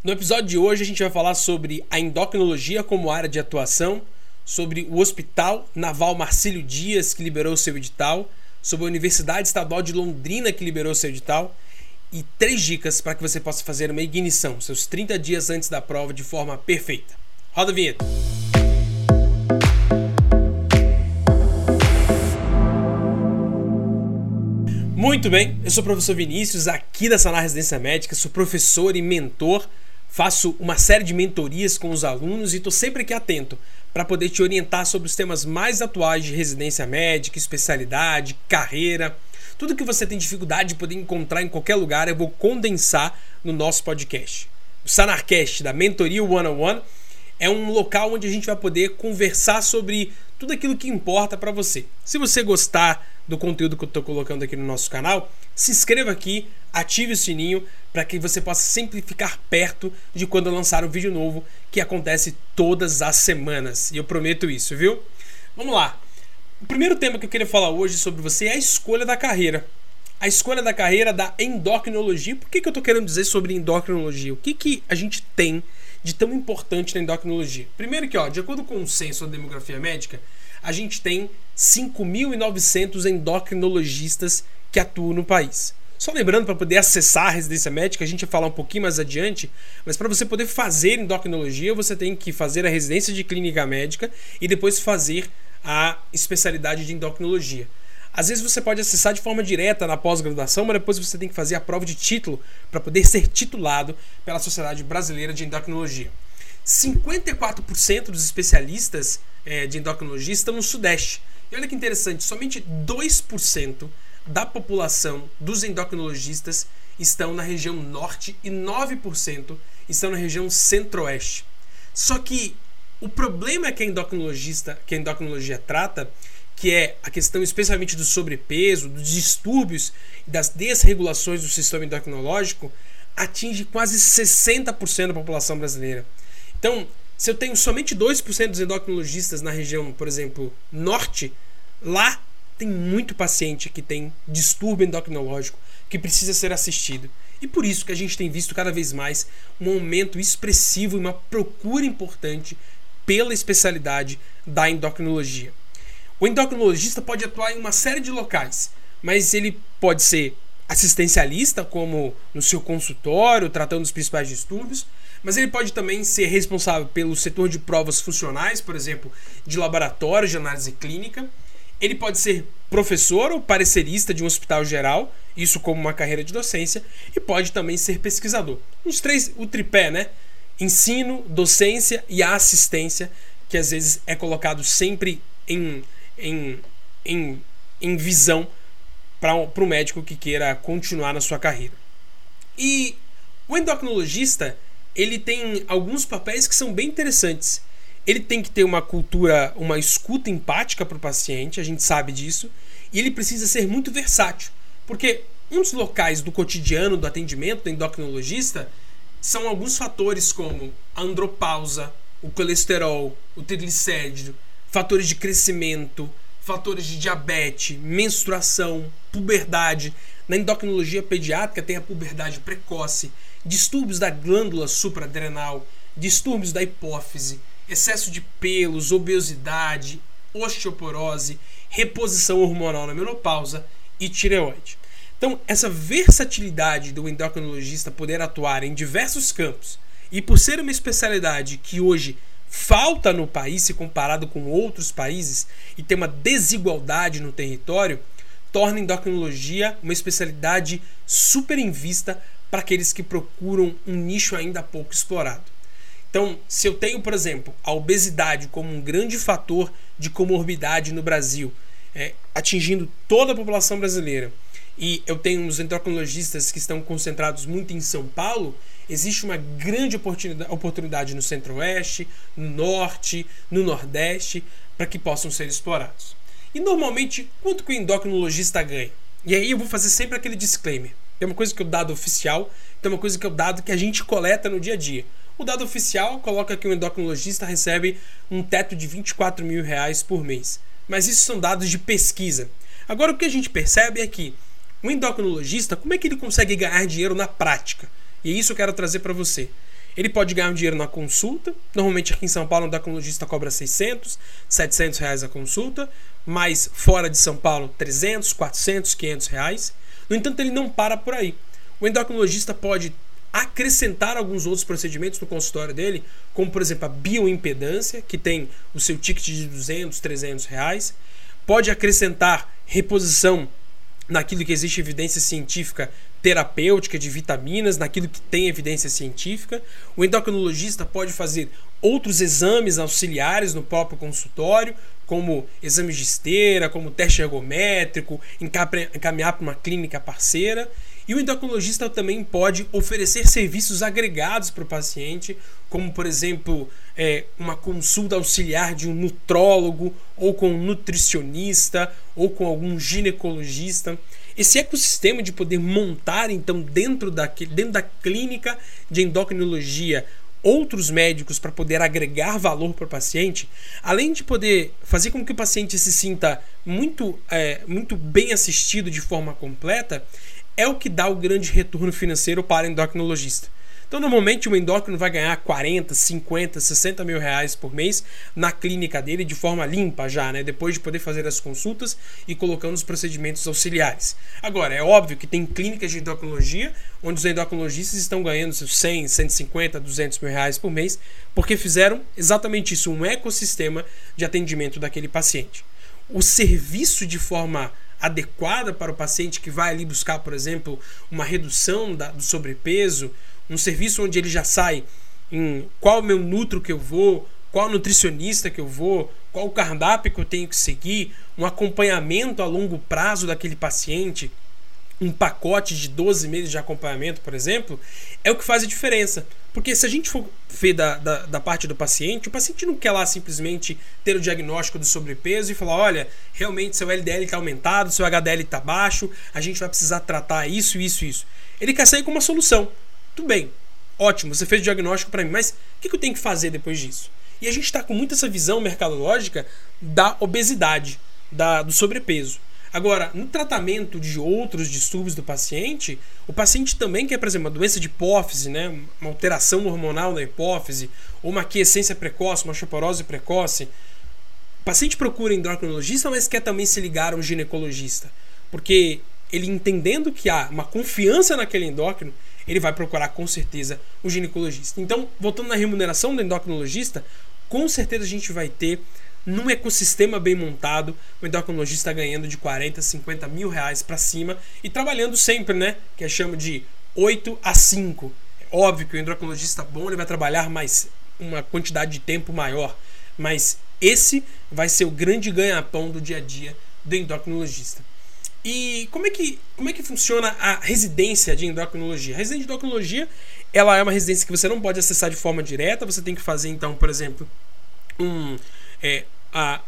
No episódio de hoje a gente vai falar sobre a endocrinologia como área de atuação, sobre o Hospital Naval Marcílio Dias que liberou seu edital, sobre a Universidade Estadual de Londrina que liberou seu edital e três dicas para que você possa fazer uma ignição, seus 30 dias antes da prova de forma perfeita. Roda a vinheta. Muito bem, eu sou o professor Vinícius, aqui da Sanar Residência Médica, sou professor e mentor faço uma série de mentorias com os alunos e estou sempre aqui atento para poder te orientar sobre os temas mais atuais de residência médica, especialidade, carreira. Tudo que você tem dificuldade de poder encontrar em qualquer lugar, eu vou condensar no nosso podcast. O Sanarcast da Mentoria One on One é um local onde a gente vai poder conversar sobre tudo aquilo que importa para você. Se você gostar do conteúdo que eu estou colocando aqui no nosso canal, se inscreva aqui, ative o sininho para que você possa sempre ficar perto de quando eu lançar um vídeo novo que acontece todas as semanas. E eu prometo isso, viu? Vamos lá. O primeiro tema que eu queria falar hoje sobre você é a escolha da carreira. A escolha da carreira da endocrinologia. Por que, que eu estou querendo dizer sobre endocrinologia? O que, que a gente tem de tão importante na endocrinologia? Primeiro que, ó, de acordo com o censo da demografia médica, a gente tem 5.900 endocrinologistas que atuam no país. Só lembrando, para poder acessar a residência médica, a gente vai falar um pouquinho mais adiante, mas para você poder fazer endocrinologia, você tem que fazer a residência de clínica médica e depois fazer a especialidade de endocrinologia. Às vezes você pode acessar de forma direta na pós-graduação, mas depois você tem que fazer a prova de título para poder ser titulado pela Sociedade Brasileira de Endocrinologia. 54% dos especialistas é, de endocrinologia estão no Sudeste. E olha que interessante, somente 2% da população dos endocrinologistas estão na região norte e 9% estão na região centro-oeste. Só que o problema que a endocrinologista, que a endocrinologia trata, que é a questão especialmente do sobrepeso, dos distúrbios e das desregulações do sistema endocrinológico, atinge quase 60% da população brasileira. Então, se eu tenho somente 2% dos endocrinologistas na região, por exemplo, norte, lá tem muito paciente que tem distúrbio endocrinológico que precisa ser assistido. E por isso que a gente tem visto cada vez mais um aumento expressivo e uma procura importante pela especialidade da endocrinologia. O endocrinologista pode atuar em uma série de locais, mas ele pode ser assistencialista, como no seu consultório, tratando os principais distúrbios, mas ele pode também ser responsável pelo setor de provas funcionais, por exemplo, de laboratório de análise clínica ele pode ser professor ou parecerista de um hospital geral, isso como uma carreira de docência, e pode também ser pesquisador. Os três, o tripé, né? Ensino, docência e assistência, que às vezes é colocado sempre em, em, em, em visão para o médico que queira continuar na sua carreira. E o endocrinologista, ele tem alguns papéis que são bem interessantes ele tem que ter uma cultura, uma escuta empática para o paciente, a gente sabe disso, e ele precisa ser muito versátil, porque dos locais do cotidiano do atendimento do endocrinologista são alguns fatores como a andropausa, o colesterol, o triglicérido, fatores de crescimento, fatores de diabetes, menstruação, puberdade. Na endocrinologia pediátrica tem a puberdade precoce, distúrbios da glândula supraadrenal, distúrbios da hipófise, excesso de pelos, obesidade, osteoporose, reposição hormonal na menopausa e tireoide. Então, essa versatilidade do endocrinologista poder atuar em diversos campos e por ser uma especialidade que hoje falta no país se comparado com outros países e tem uma desigualdade no território, torna a endocrinologia uma especialidade super em vista para aqueles que procuram um nicho ainda pouco explorado. Então, se eu tenho, por exemplo, a obesidade como um grande fator de comorbidade no Brasil, é, atingindo toda a população brasileira, e eu tenho os endocrinologistas que estão concentrados muito em São Paulo, existe uma grande oportunidade, no Centro-Oeste, no Norte, no Nordeste, para que possam ser explorados. E normalmente, quanto que o endocrinologista ganha? E aí eu vou fazer sempre aquele disclaimer. Tem uma coisa que é o dado oficial, tem uma coisa que é o dado que a gente coleta no dia a dia. O dado oficial coloca que o endocrinologista recebe um teto de 24 mil reais por mês. Mas isso são dados de pesquisa. Agora o que a gente percebe é que o endocrinologista, como é que ele consegue ganhar dinheiro na prática? E é isso eu quero trazer para você. Ele pode ganhar um dinheiro na consulta. Normalmente aqui em São Paulo, o endocrinologista cobra 600, 700 reais a consulta. Mas fora de São Paulo, 300, 400, 500 reais. No entanto, ele não para por aí. O endocrinologista pode acrescentar alguns outros procedimentos no consultório dele, como por exemplo a bioimpedância, que tem o seu ticket de 200, 300 reais. Pode acrescentar reposição naquilo que existe evidência científica terapêutica de vitaminas, naquilo que tem evidência científica. O endocrinologista pode fazer outros exames auxiliares no próprio consultório, como exames de esteira, como teste ergométrico, encaminhar para uma clínica parceira. E o endocrinologista também pode oferecer serviços agregados para o paciente, como por exemplo é, uma consulta auxiliar de um nutrólogo, ou com um nutricionista, ou com algum ginecologista. Esse ecossistema de poder montar então dentro, daquele, dentro da clínica de endocrinologia outros médicos para poder agregar valor para o paciente, além de poder fazer com que o paciente se sinta muito, é, muito bem assistido de forma completa, é o que dá o grande retorno financeiro para o endocrinologista. Então, normalmente, o endócrino vai ganhar 40, 50, 60 mil reais por mês na clínica dele de forma limpa já, né? Depois de poder fazer as consultas e colocando os procedimentos auxiliares. Agora, é óbvio que tem clínicas de endocrinologia onde os endocrinologistas estão ganhando seus 100, 150, 200 mil reais por mês porque fizeram exatamente isso, um ecossistema de atendimento daquele paciente. O serviço de forma adequada para o paciente que vai ali buscar, por exemplo, uma redução da, do sobrepeso, um serviço onde ele já sai em qual meu nutro que eu vou, qual nutricionista que eu vou, qual cardápio que eu tenho que seguir, um acompanhamento a longo prazo daquele paciente, um pacote de 12 meses de acompanhamento, por exemplo, é o que faz a diferença. Porque se a gente for ver da, da, da, parte do paciente, o paciente não quer lá simplesmente ter o diagnóstico do sobrepeso e falar: olha, realmente seu LDL está aumentado, seu HDL está baixo, a gente vai precisar tratar isso, isso, isso. Ele quer sair com uma solução. Tudo bem, ótimo, você fez o diagnóstico para mim, mas o que, que eu tenho que fazer depois disso? E a gente está com muito essa visão mercadológica da obesidade, da, do sobrepeso. Agora, no tratamento de outros distúrbios do paciente, o paciente também quer, por exemplo, uma doença de hipófise, né, uma alteração hormonal na hipófise, ou uma quiescência precoce, uma osteoporose precoce. O paciente procura endocrinologista, mas quer também se ligar a um ginecologista, porque ele entendendo que há uma confiança naquele endócrino, ele vai procurar com certeza um ginecologista. Então, voltando na remuneração do endocrinologista, com certeza a gente vai ter num ecossistema bem montado, o endocrinologista ganhando de 40, 50 mil reais para cima e trabalhando sempre, né? Que é chama de 8 a 5. É óbvio que o endocrinologista bom ele vai trabalhar mais uma quantidade de tempo maior, mas esse vai ser o grande ganha-pão do dia a dia do endocrinologista. E como é que, como é que funciona a residência de endocrinologia? A residência de endocrinologia ela é uma residência que você não pode acessar de forma direta, você tem que fazer então, por exemplo, um, é, a,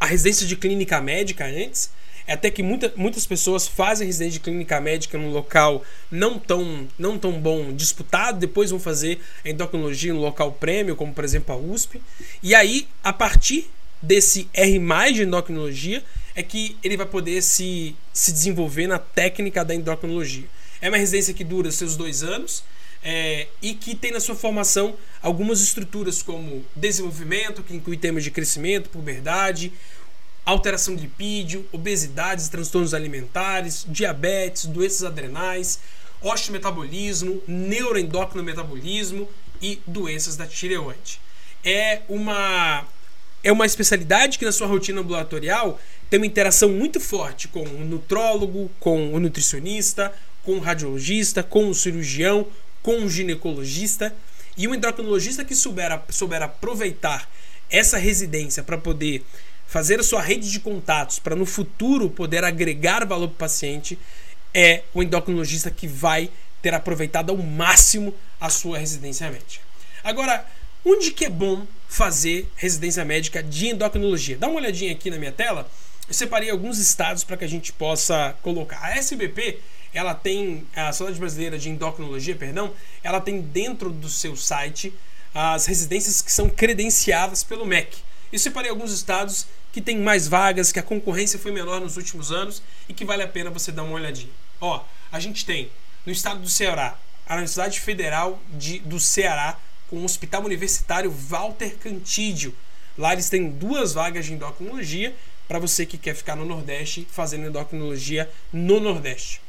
a residência de clínica médica antes. É até que muita, muitas pessoas fazem residência de clínica médica num local não tão, não tão bom disputado, depois vão fazer endocrinologia no local prêmio, como por exemplo a USP. E aí, a partir desse R de endocrinologia, é que ele vai poder se, se desenvolver na técnica da endocrinologia. É uma residência que dura seus dois anos é, e que tem na sua formação algumas estruturas como desenvolvimento, que inclui temas de crescimento, puberdade, alteração de lipídio, obesidades, transtornos alimentares, diabetes, doenças adrenais, osteometabolismo, neuroendócrino metabolismo e doenças da tireoide. É uma é uma especialidade que na sua rotina ambulatorial tem uma interação muito forte com o nutrólogo, com o nutricionista, com o radiologista, com o cirurgião, com um ginecologista e um endocrinologista que souber, souber aproveitar essa residência para poder fazer a sua rede de contatos para no futuro poder agregar valor para o paciente é o endocrinologista que vai ter aproveitado ao máximo a sua residência médica. Agora, onde que é bom fazer residência médica de endocrinologia? Dá uma olhadinha aqui na minha tela. Eu separei alguns estados para que a gente possa colocar. A SBP ela tem a Sociedade Brasileira de Endocrinologia, perdão, ela tem dentro do seu site as residências que são credenciadas pelo MEC. Eu separei alguns estados que têm mais vagas, que a concorrência foi menor nos últimos anos e que vale a pena você dar uma olhadinha. Ó, a gente tem no estado do Ceará, a Universidade Federal de, do Ceará com o Hospital Universitário Walter Cantídio. Lá eles têm duas vagas de endocrinologia para você que quer ficar no Nordeste fazendo endocrinologia no Nordeste.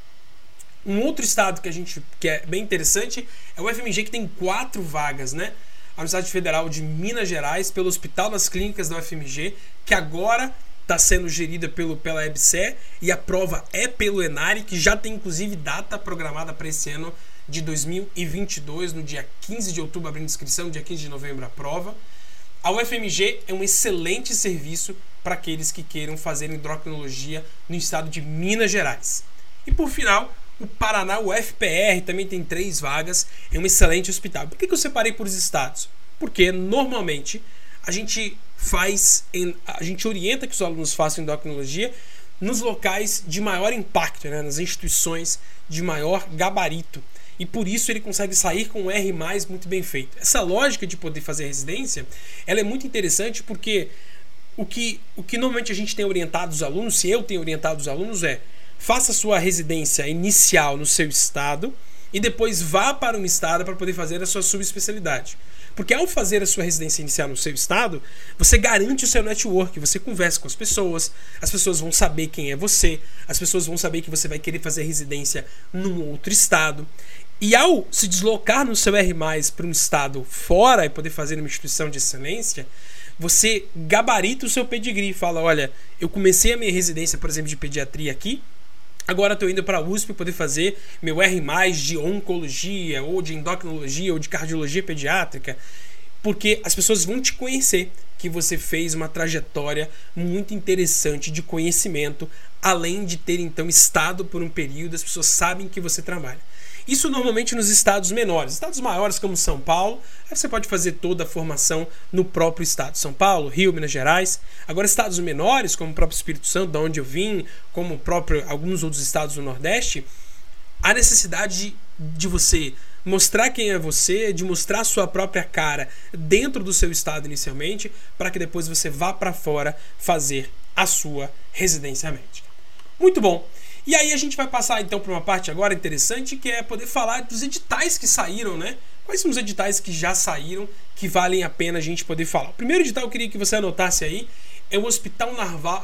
Um outro estado que a gente que é bem interessante é o FMG que tem quatro vagas, né? A Universidade Federal de Minas Gerais, pelo Hospital das Clínicas da UFMG, que agora está sendo gerida pelo, pela EBSE e a prova é pelo Enari, que já tem inclusive data programada para esse ano de 2022, no dia 15 de outubro abrindo inscrição, dia 15 de novembro a prova. A UFMG é um excelente serviço para aqueles que queiram fazer endocrinologia no estado de Minas Gerais. E por final, o Paraná, o FPR, também tem três vagas, é um excelente hospital. Por que, que eu separei por os estados? Porque normalmente a gente faz, a gente orienta que os alunos façam endocrinologia nos locais de maior impacto, né, nas instituições de maior gabarito. E por isso ele consegue sair com um R muito bem feito. Essa lógica de poder fazer residência ela é muito interessante porque o que, o que normalmente a gente tem orientado os alunos, se eu tenho orientado os alunos, é faça sua residência inicial no seu estado e depois vá para um estado para poder fazer a sua subespecialidade. Porque ao fazer a sua residência inicial no seu estado, você garante o seu network, você conversa com as pessoas, as pessoas vão saber quem é você, as pessoas vão saber que você vai querer fazer residência num outro estado. E ao se deslocar no seu R+, para um estado fora e poder fazer uma instituição de excelência, você gabarita o seu pedigree, fala, olha, eu comecei a minha residência, por exemplo, de pediatria aqui, Agora estou indo para a USP poder fazer meu R+, de oncologia, ou de endocrinologia, ou de cardiologia pediátrica, porque as pessoas vão te conhecer que você fez uma trajetória muito interessante de conhecimento, além de ter então estado por um período, as pessoas sabem que você trabalha. Isso normalmente nos estados menores. Estados maiores, como São Paulo, aí você pode fazer toda a formação no próprio estado. São Paulo, Rio, Minas Gerais. Agora, estados menores, como o próprio Espírito Santo, de onde eu vim, como próprio alguns outros estados do Nordeste, há necessidade de, de você mostrar quem é você, de mostrar sua própria cara dentro do seu estado inicialmente, para que depois você vá para fora fazer a sua residência médica. Muito bom. E aí a gente vai passar então para uma parte agora interessante que é poder falar dos editais que saíram, né? Quais são os editais que já saíram que valem a pena a gente poder falar? O primeiro edital que eu queria que você anotasse aí é o Hospital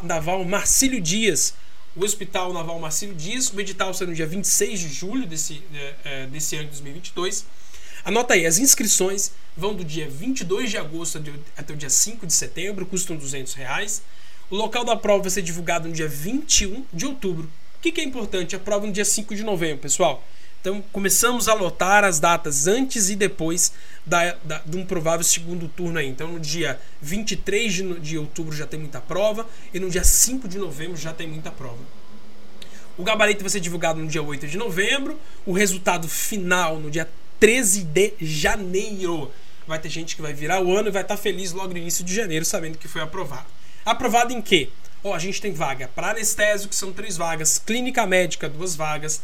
Naval, Marcílio Dias. O Hospital Naval Marcílio Dias, o edital saiu no dia 26 de julho desse, é, é, desse ano de 2022. Anota aí, as inscrições vão do dia 22 de agosto até o dia 5 de setembro, custam 200 reais. O local da prova vai ser divulgado no dia 21 de outubro. O que, que é importante? A prova no dia 5 de novembro, pessoal. Então começamos a lotar as datas antes e depois da, da, de um provável segundo turno aí. Então no dia 23 de, de outubro já tem muita prova e no dia 5 de novembro já tem muita prova. O gabarito vai ser divulgado no dia 8 de novembro, o resultado final no dia 13 de janeiro. Vai ter gente que vai virar o ano e vai estar feliz logo no início de janeiro sabendo que foi aprovado. Aprovado em quê? Ó, a gente tem vaga para anestésio, que são três vagas, clínica médica, duas vagas,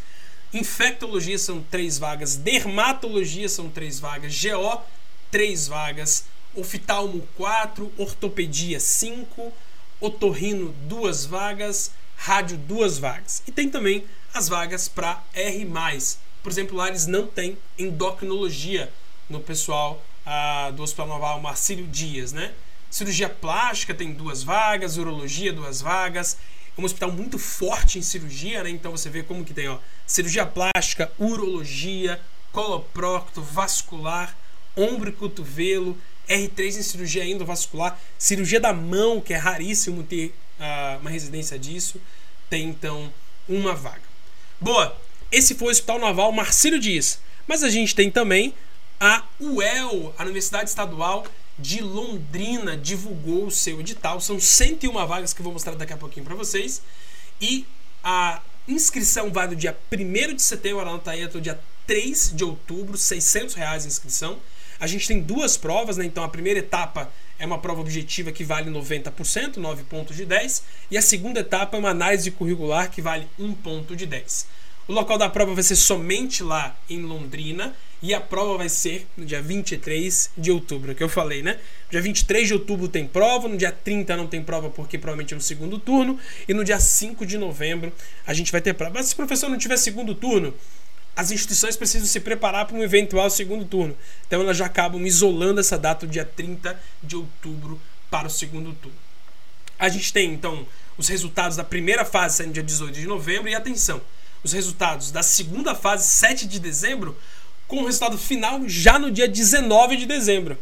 infectologia são três vagas, dermatologia são três vagas, GO, três vagas, oftalmo, quatro, ortopedia, cinco, otorrino, duas vagas, rádio, duas vagas. E tem também as vagas para R+. Por exemplo, lá eles não têm endocrinologia no pessoal ah, do Hospital Naval Marcílio Dias, né? Cirurgia plástica tem duas vagas, urologia duas vagas. É um hospital muito forte em cirurgia, né? Então você vê como que tem, ó, cirurgia plástica, urologia, coloprocto, vascular, ombro e cotovelo, R3 em cirurgia endovascular, cirurgia da mão, que é raríssimo ter uh, uma residência disso, tem então uma vaga. Boa, esse foi o Hospital Naval Marcílio Dias. Mas a gente tem também a UEL, a Universidade Estadual de Londrina divulgou o seu edital. São 101 vagas que eu vou mostrar daqui a pouquinho para vocês. E a inscrição vai do dia 1 de setembro, está aí até o dia 3 de outubro, 600 reais a inscrição. A gente tem duas provas, né? Então a primeira etapa é uma prova objetiva que vale 90%, 9 pontos de 10, e a segunda etapa é uma análise curricular que vale 1 ponto de 10. O local da prova vai ser somente lá em Londrina e a prova vai ser no dia 23 de outubro, que eu falei, né? Dia 23 de outubro tem prova, no dia 30 não tem prova porque provavelmente é no segundo turno, e no dia 5 de novembro a gente vai ter prova. Mas se o professor não tiver segundo turno, as instituições precisam se preparar para um eventual segundo turno. Então elas já acabam isolando essa data do dia 30 de outubro para o segundo turno. A gente tem então os resultados da primeira fase saindo dia 18 de novembro e atenção, os resultados da segunda fase 7 de dezembro com o resultado final já no dia 19 de dezembro.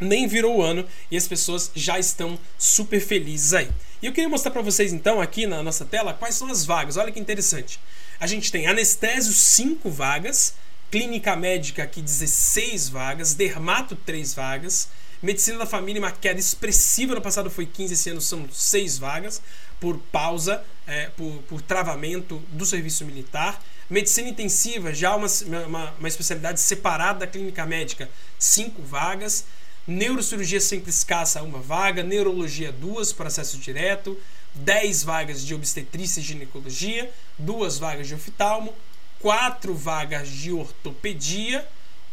Nem virou o ano e as pessoas já estão super felizes aí. E eu queria mostrar para vocês então aqui na nossa tela quais são as vagas. Olha que interessante. A gente tem anestésio 5 vagas, clínica médica aqui 16 vagas, dermato 3 vagas, medicina da família uma queda expressiva no passado foi 15, esse ano são 6 vagas por pausa, é, por, por travamento do serviço militar. Medicina intensiva, já uma, uma, uma especialidade separada da clínica médica, cinco vagas. Neurocirurgia sempre escassa, uma vaga. Neurologia, duas para acesso direto. 10 vagas de obstetrícia e ginecologia, duas vagas de oftalmo, quatro vagas de ortopedia,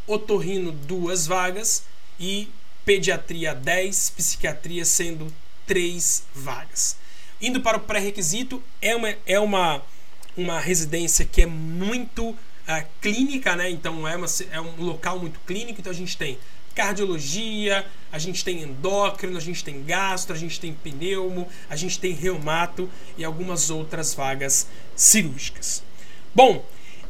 otorrino, duas vagas e pediatria 10, psiquiatria sendo três vagas. Indo para o pré-requisito, é uma, é uma uma residência que é muito uh, clínica, né? Então é, uma, é um local muito clínico, então a gente tem cardiologia, a gente tem endócrino, a gente tem gastro, a gente tem pneumo, a gente tem reumato e algumas outras vagas cirúrgicas. Bom,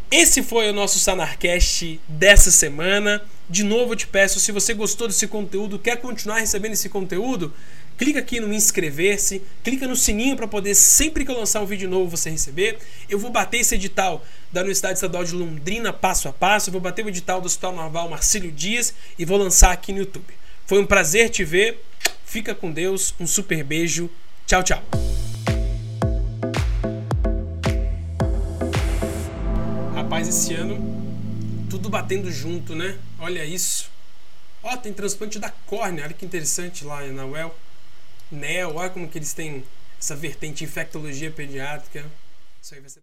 esse foi o nosso Sanarcast dessa semana. De novo, eu te peço, se você gostou desse conteúdo, quer continuar recebendo esse conteúdo, clica aqui no inscrever-se, clica no sininho para poder sempre que eu lançar um vídeo novo você receber. Eu vou bater esse edital da Universidade Estadual de Londrina passo a passo, eu vou bater o edital do Hospital Naval Marcílio Dias e vou lançar aqui no YouTube. Foi um prazer te ver. Fica com Deus, um super beijo. Tchau, tchau. Rapaz, esse ano tudo batendo junto, né? Olha isso. Ó, tem transplante da córnea, olha que interessante lá na UEL. NEL, olha como que eles têm essa vertente infectologia pediátrica. Isso aí vai ser